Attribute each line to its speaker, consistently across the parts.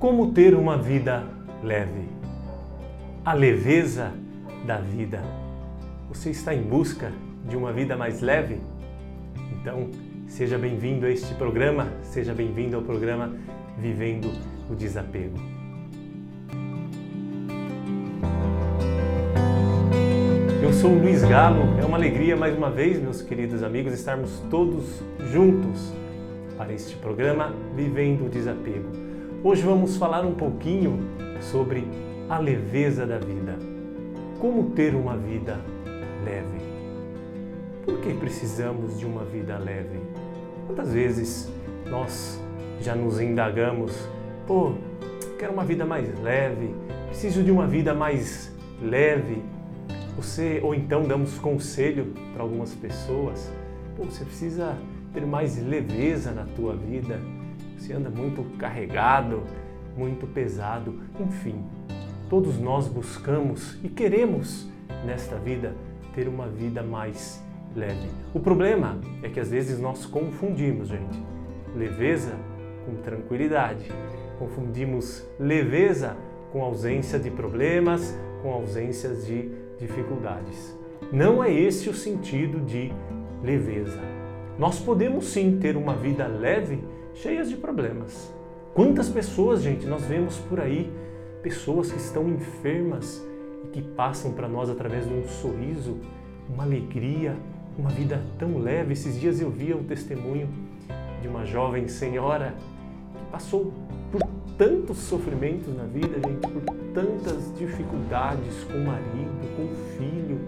Speaker 1: Como ter uma vida leve? A leveza da vida. Você está em busca de uma vida mais leve? Então, seja bem-vindo a este programa, seja bem-vindo ao programa Vivendo o Desapego. Eu sou o Luiz Galo, é uma alegria mais uma vez, meus queridos amigos, estarmos todos juntos para este programa Vivendo o Desapego. Hoje vamos falar um pouquinho sobre a leveza da vida. Como ter uma vida leve? Por que precisamos de uma vida leve? Quantas vezes nós já nos indagamos, pô, quero uma vida mais leve, preciso de uma vida mais leve. Você ou então damos conselho para algumas pessoas, pô, você precisa ter mais leveza na tua vida se anda muito carregado, muito pesado, enfim. Todos nós buscamos e queremos nesta vida ter uma vida mais leve. O problema é que às vezes nós confundimos, gente, leveza com tranquilidade. Confundimos leveza com ausência de problemas, com ausências de dificuldades. Não é esse o sentido de leveza. Nós podemos sim ter uma vida leve cheias de problemas. Quantas pessoas, gente, nós vemos por aí, pessoas que estão enfermas e que passam para nós através de um sorriso, uma alegria, uma vida tão leve. Esses dias eu via o testemunho de uma jovem senhora que passou por tantos sofrimentos na vida, gente, por tantas dificuldades com o marido, com o filho,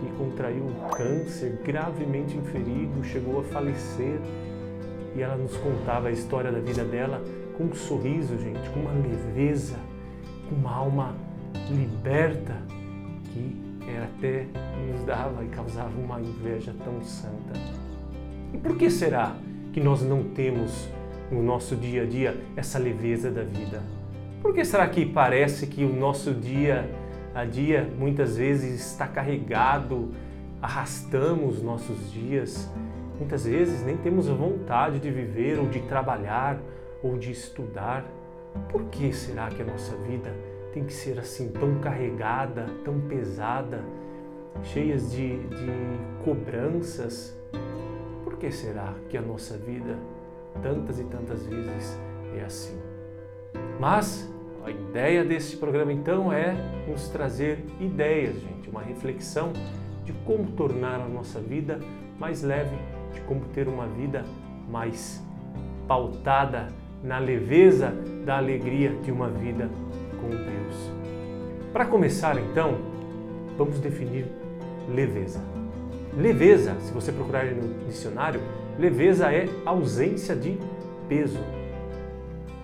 Speaker 1: que contraiu câncer, gravemente inferido, chegou a falecer e ela nos contava a história da vida dela com um sorriso, gente, com uma leveza, com uma alma liberta que era até nos dava e causava uma inveja tão santa. E por que será que nós não temos no nosso dia a dia essa leveza da vida? Por que será que parece que o nosso dia a dia muitas vezes está carregado, arrastamos nossos dias Muitas vezes nem temos vontade de viver ou de trabalhar ou de estudar. Por que será que a nossa vida tem que ser assim tão carregada, tão pesada, cheias de, de cobranças? Por que será que a nossa vida tantas e tantas vezes é assim? Mas a ideia desse programa então é nos trazer ideias, gente, uma reflexão de como tornar a nossa vida mais leve de como ter uma vida mais pautada na leveza da alegria de uma vida com Deus. Para começar, então, vamos definir leveza. Leveza, se você procurar no dicionário, leveza é ausência de peso.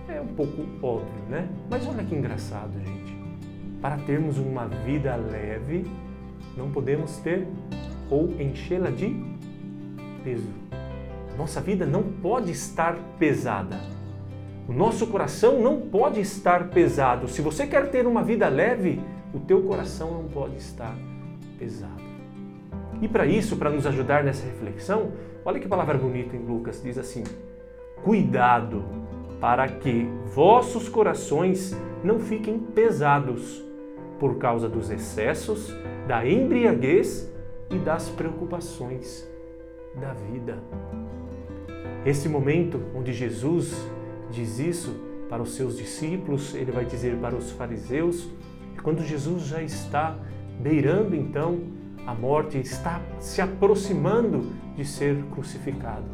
Speaker 1: É um pouco óbvio, né? Mas olha que engraçado, gente. Para termos uma vida leve, não podemos ter ou enchê-la de peso. Nossa vida não pode estar pesada. O nosso coração não pode estar pesado. Se você quer ter uma vida leve, o teu coração não pode estar pesado. E para isso, para nos ajudar nessa reflexão, olha que palavra bonita em Lucas, diz assim: Cuidado para que vossos corações não fiquem pesados por causa dos excessos, da embriaguez e das preocupações da vida. Esse momento onde Jesus diz isso para os seus discípulos, ele vai dizer para os fariseus, é quando Jesus já está beirando então a morte, está se aproximando de ser crucificado.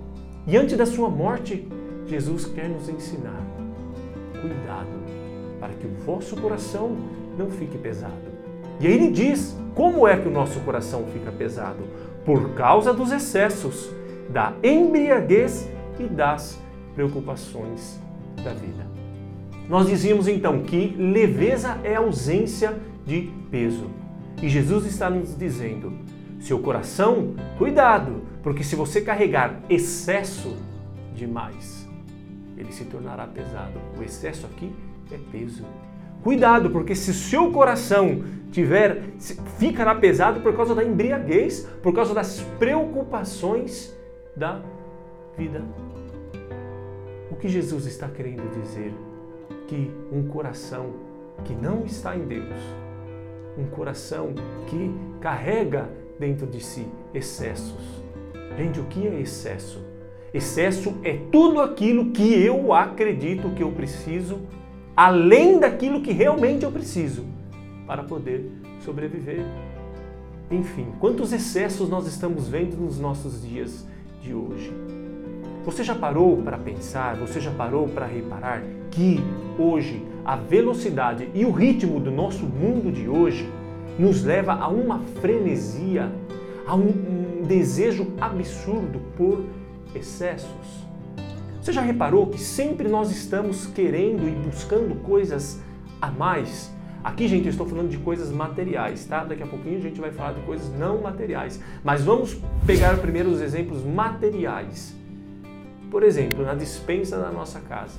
Speaker 1: E antes da sua morte, Jesus quer nos ensinar: cuidado para que o vosso coração não fique pesado. E aí ele diz como é que o nosso coração fica pesado? Por causa dos excessos, da embriaguez e das preocupações da vida. Nós dizíamos então que leveza é ausência de peso. E Jesus está nos dizendo: seu coração, cuidado, porque se você carregar excesso demais, ele se tornará pesado. O excesso aqui é peso. Cuidado, porque se seu coração tiver ficará pesado por causa da embriaguez, por causa das preocupações da vida. O que Jesus está querendo dizer que um coração que não está em Deus, um coração que carrega dentro de si excessos. Gente, o que é excesso? Excesso é tudo aquilo que eu acredito que eu preciso, além daquilo que realmente eu preciso para poder sobreviver. Enfim, quantos excessos nós estamos vendo nos nossos dias de hoje? Você já parou para pensar, você já parou para reparar que hoje a velocidade e o ritmo do nosso mundo de hoje nos leva a uma frenesia, a um, um desejo absurdo por excessos? Você já reparou que sempre nós estamos querendo e buscando coisas a mais? Aqui, gente, eu estou falando de coisas materiais, tá? Daqui a pouquinho a gente vai falar de coisas não materiais. Mas vamos pegar primeiro os exemplos materiais. Por exemplo, na dispensa da nossa casa,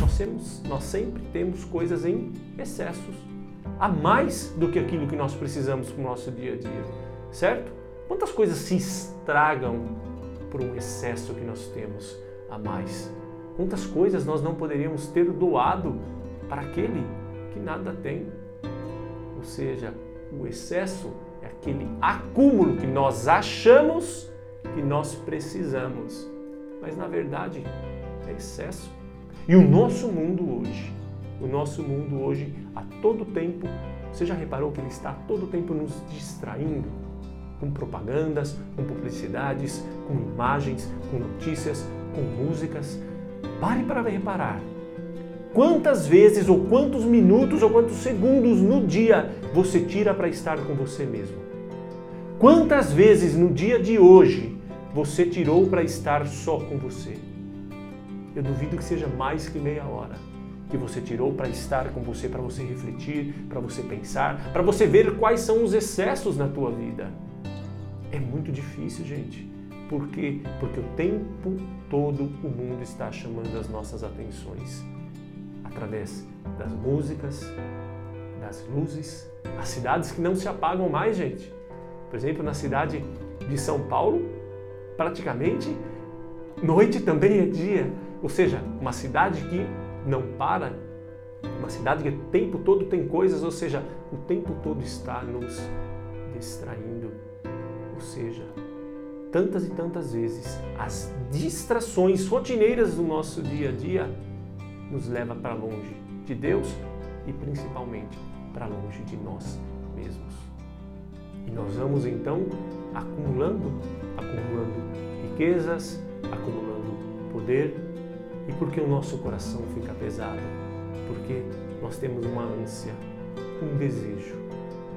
Speaker 1: nós, temos, nós sempre temos coisas em excessos, a mais do que aquilo que nós precisamos para o nosso dia a dia, certo? Quantas coisas se estragam por um excesso que nós temos a mais? Quantas coisas nós não poderíamos ter doado para aquele que nada tem? Ou seja, o excesso é aquele acúmulo que nós achamos que nós precisamos, mas na verdade é excesso. E o nosso mundo hoje, o nosso mundo hoje, a todo tempo, você já reparou que ele está a todo tempo nos distraindo com propagandas, com publicidades, com imagens, com notícias, com músicas? Pare para reparar Quantas vezes, ou quantos minutos, ou quantos segundos no dia você tira para estar com você mesmo? Quantas vezes no dia de hoje você tirou para estar só com você? Eu duvido que seja mais que meia hora que você tirou para estar com você, para você refletir, para você pensar, para você ver quais são os excessos na tua vida. É muito difícil, gente. Por quê? Porque o tempo todo o mundo está chamando as nossas atenções através das músicas, das luzes, as cidades que não se apagam mais, gente. Por exemplo, na cidade de São Paulo, praticamente noite também é dia, ou seja, uma cidade que não para, uma cidade que o tempo todo tem coisas, ou seja, o tempo todo está nos distraindo. Ou seja, tantas e tantas vezes as distrações rotineiras do nosso dia a dia nos leva para longe de Deus e principalmente para longe de nós mesmos. E nós vamos então acumulando, acumulando riquezas, acumulando poder. E por que o nosso coração fica pesado? Porque nós temos uma ânsia, um desejo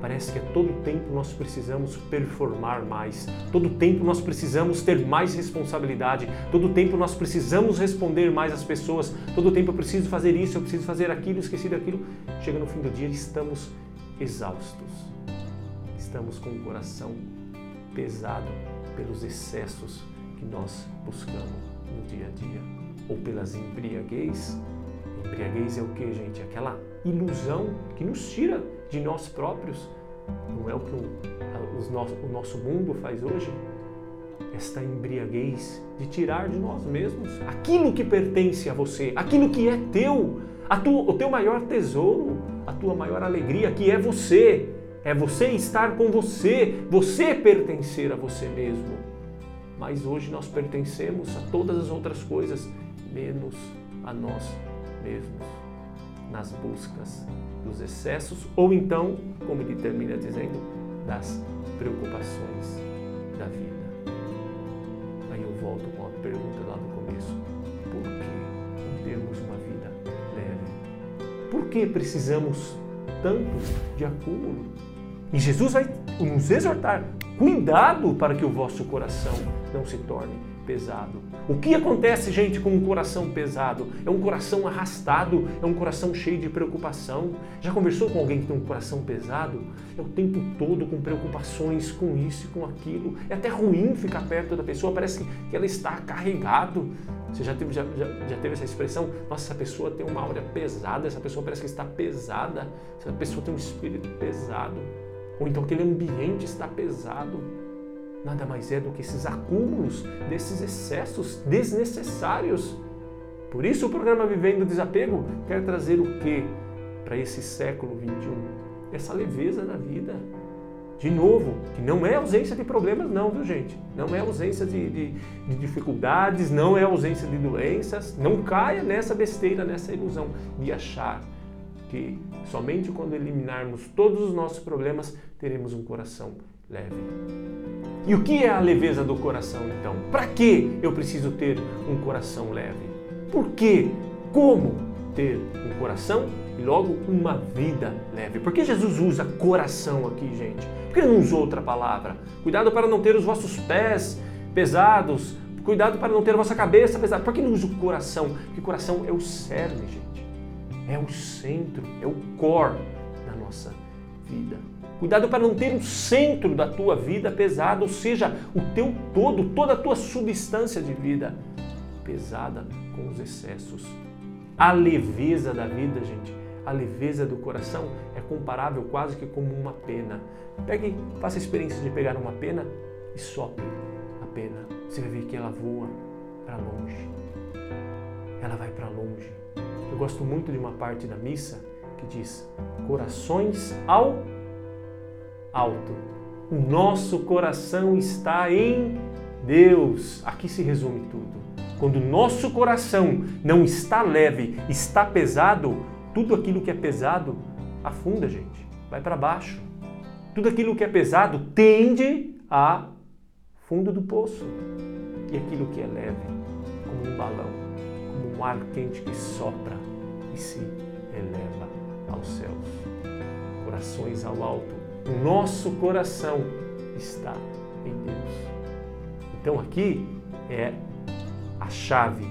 Speaker 1: Parece que a todo tempo nós precisamos performar mais, todo tempo nós precisamos ter mais responsabilidade, todo tempo nós precisamos responder mais às pessoas, todo tempo eu preciso fazer isso, eu preciso fazer aquilo, esqueci daquilo. Chega no fim do dia estamos exaustos, estamos com o coração pesado pelos excessos que nós buscamos no dia a dia ou pelas embriaguez. Embriaguez é o que, gente? Aquela ilusão que nos tira de nós próprios. Não é o que o, nosso, o nosso mundo faz hoje? Esta embriaguez de tirar de nós mesmos aquilo que pertence a você, aquilo que é teu, o teu maior tesouro, a tua maior alegria, que é você. É você estar com você, você pertencer a você mesmo. Mas hoje nós pertencemos a todas as outras coisas, menos a nós mesmos, nas buscas dos excessos, ou então, como ele termina dizendo, das preocupações da vida. Aí eu volto com a pergunta lá do começo: por que não temos uma vida leve? Por que precisamos tanto de acúmulo? E Jesus vai nos exortar: cuidado para que o vosso coração não se torne pesado. O que acontece, gente, com um coração pesado? É um coração arrastado, é um coração cheio de preocupação. Já conversou com alguém que tem um coração pesado? É o tempo todo com preocupações com isso e com aquilo. É até ruim ficar perto da pessoa, parece que ela está carregado. Você já teve, já, já, já teve essa expressão? Nossa, essa pessoa tem uma aura pesada, essa pessoa parece que está pesada, essa pessoa tem um espírito pesado. Ou então aquele ambiente está pesado nada mais é do que esses acúmulos desses excessos desnecessários. Por isso o programa Vivendo Desapego quer trazer o que para esse século 21? Essa leveza da vida. De novo, que não é ausência de problemas, não, viu gente? Não é ausência de, de, de, dificuldades, não é ausência de doenças. Não caia nessa besteira, nessa ilusão de achar que somente quando eliminarmos todos os nossos problemas teremos um coração leve. E o que é a leveza do coração então? Para que eu preciso ter um coração leve? Por quê? Como ter um coração e logo uma vida leve? Por que Jesus usa coração aqui, gente? Por que não usou outra palavra? Cuidado para não ter os vossos pés pesados. Cuidado para não ter a vossa cabeça pesada. Por que não usa o coração? Porque coração é o cerne, gente. É o centro, é o core da nossa vida. Cuidado para não ter o centro da tua vida pesado, ou seja, o teu todo, toda a tua substância de vida pesada com os excessos. A leveza da vida, gente, a leveza do coração é comparável quase que como uma pena. Pegue, faça a experiência de pegar uma pena e sopre a pena. Você vai ver que ela voa para longe. Ela vai para longe. Eu gosto muito de uma parte da missa que diz: corações ao alto. O nosso coração está em Deus. Aqui se resume tudo. Quando o nosso coração não está leve, está pesado, tudo aquilo que é pesado afunda, gente, vai para baixo. Tudo aquilo que é pesado tende a fundo do poço. E aquilo que é leve, como um balão, como um ar quente que sopra e se eleva aos céus. Corações ao alto o nosso coração está em Deus. Então aqui é a chave,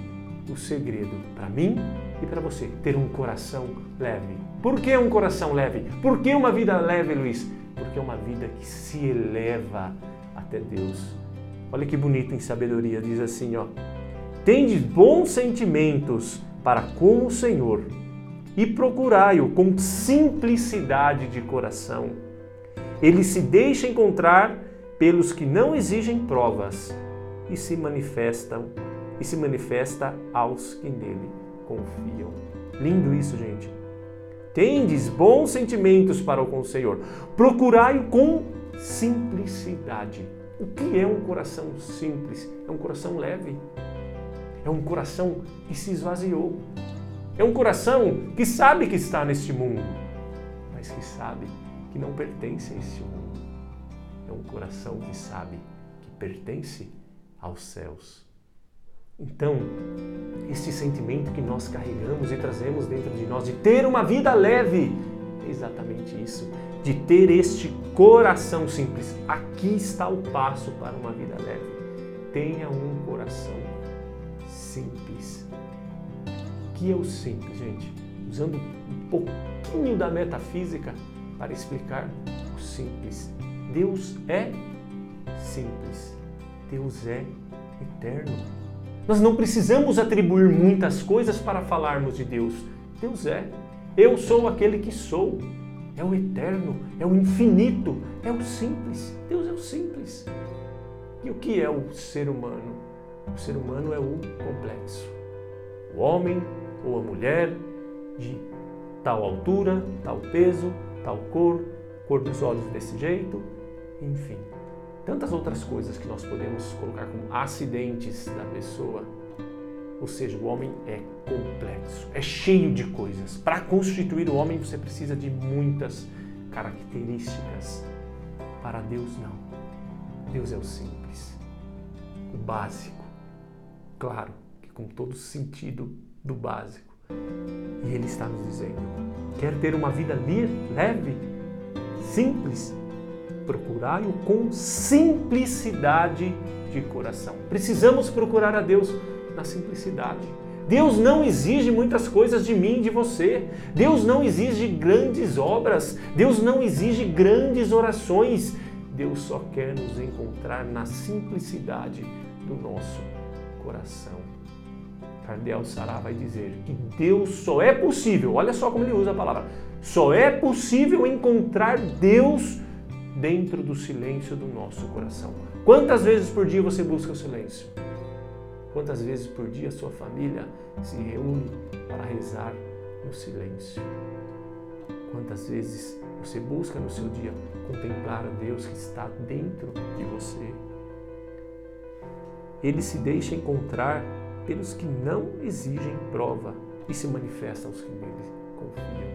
Speaker 1: o segredo para mim e para você ter um coração leve. Por que um coração leve? Por que uma vida leve, Luiz? Porque é uma vida que se eleva até Deus. Olha que bonito em sabedoria, diz assim, ó: Tendes bons sentimentos para com o Senhor e procurai-o com simplicidade de coração ele se deixa encontrar pelos que não exigem provas e se manifestam e se manifesta aos que nele confiam. Lindo isso, gente. Tendes bons sentimentos para com o Senhor. Procurai com simplicidade. O que é um coração simples? É um coração leve. É um coração que se esvaziou. É um coração que sabe que está neste mundo, mas que sabe que não pertence a esse mundo. É um coração que sabe que pertence aos céus. Então, este sentimento que nós carregamos e trazemos dentro de nós de ter uma vida leve, é exatamente isso, de ter este coração simples. Aqui está o passo para uma vida leve. Tenha um coração simples. O que é o simples, gente? Usando um pouquinho da metafísica, para explicar o simples. Deus é simples. Deus é eterno. Nós não precisamos atribuir muitas coisas para falarmos de Deus. Deus é. Eu sou aquele que sou. É o eterno, é o infinito, é o simples. Deus é o simples. E o que é o ser humano? O ser humano é o complexo. O homem ou a mulher de tal altura, tal peso, tal cor, cor dos olhos desse jeito, enfim. Tantas outras coisas que nós podemos colocar como acidentes da pessoa. Ou seja, o homem é complexo, é cheio de coisas. Para constituir o homem, você precisa de muitas características. Para Deus, não. Deus é o simples, o básico. Claro que com todo o sentido do básico. E Ele está nos dizendo: quer ter uma vida leve, simples? Procurai-o com simplicidade de coração. Precisamos procurar a Deus na simplicidade. Deus não exige muitas coisas de mim e de você. Deus não exige grandes obras. Deus não exige grandes orações. Deus só quer nos encontrar na simplicidade do nosso coração. Cardeal Sará vai dizer que Deus só é possível, olha só como ele usa a palavra, só é possível encontrar Deus dentro do silêncio do nosso coração. Quantas vezes por dia você busca o silêncio? Quantas vezes por dia sua família se reúne para rezar no silêncio? Quantas vezes você busca no seu dia contemplar a Deus que está dentro de você? Ele se deixa encontrar pelos que não exigem prova e se manifesta aos que nele confiam.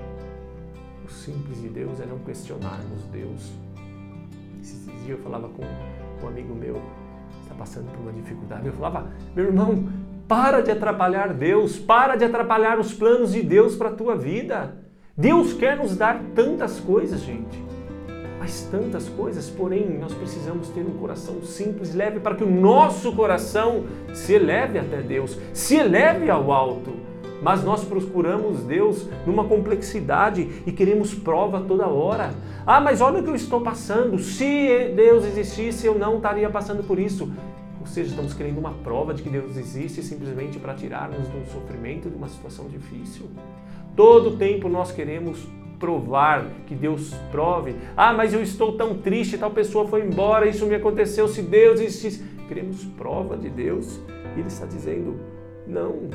Speaker 1: O simples de Deus é não questionarmos Deus. Esses dias eu falava com um amigo meu, está passando por uma dificuldade. Eu falava, meu irmão, para de atrapalhar Deus, para de atrapalhar os planos de Deus para a tua vida. Deus quer nos dar tantas coisas, gente. Mas tantas coisas, porém, nós precisamos ter um coração simples, leve, para que o nosso coração se eleve até Deus, se eleve ao alto. Mas nós procuramos Deus numa complexidade e queremos prova toda hora. Ah, mas olha o que eu estou passando. Se Deus existisse, eu não estaria passando por isso. Ou seja, estamos querendo uma prova de que Deus existe simplesmente para tirar-nos de um sofrimento, de uma situação difícil. Todo tempo nós queremos provar, que Deus prove. Ah, mas eu estou tão triste, tal pessoa foi embora, isso me aconteceu. Se Deus existisse, queremos prova de Deus. E Ele está dizendo: não,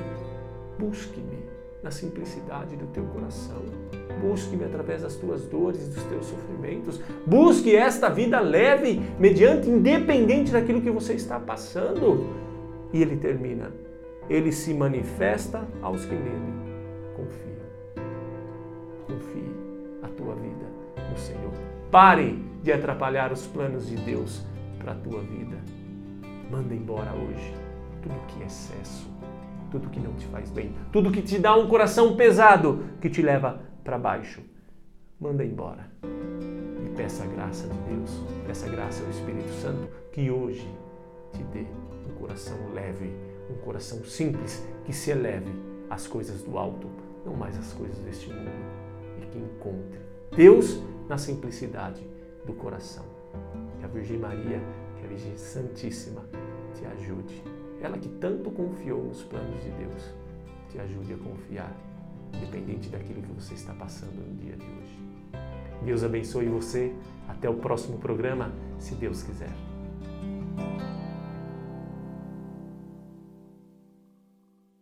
Speaker 1: busque-me na simplicidade do teu coração. Busque-me através das tuas dores, dos teus sofrimentos. Busque esta vida leve, mediante, independente daquilo que você está passando. E ele termina. Ele se manifesta aos que nele confiam. Confie a tua vida no Senhor. Pare de atrapalhar os planos de Deus para a tua vida. Manda embora hoje tudo que é excesso tudo que não te faz bem, tudo que te dá um coração pesado, que te leva para baixo. Manda embora. E peça a graça de Deus, peça a graça ao Espírito Santo que hoje te dê um coração leve, um coração simples, que se eleve às coisas do alto, não mais às coisas deste mundo, que encontre Deus na simplicidade do coração. Que a Virgem Maria, que a Virgem Santíssima te ajude ela que tanto confiou nos planos de Deus, te ajude a confiar, independente daquilo que você está passando no dia de hoje. Deus abençoe você. Até o próximo programa, se Deus quiser.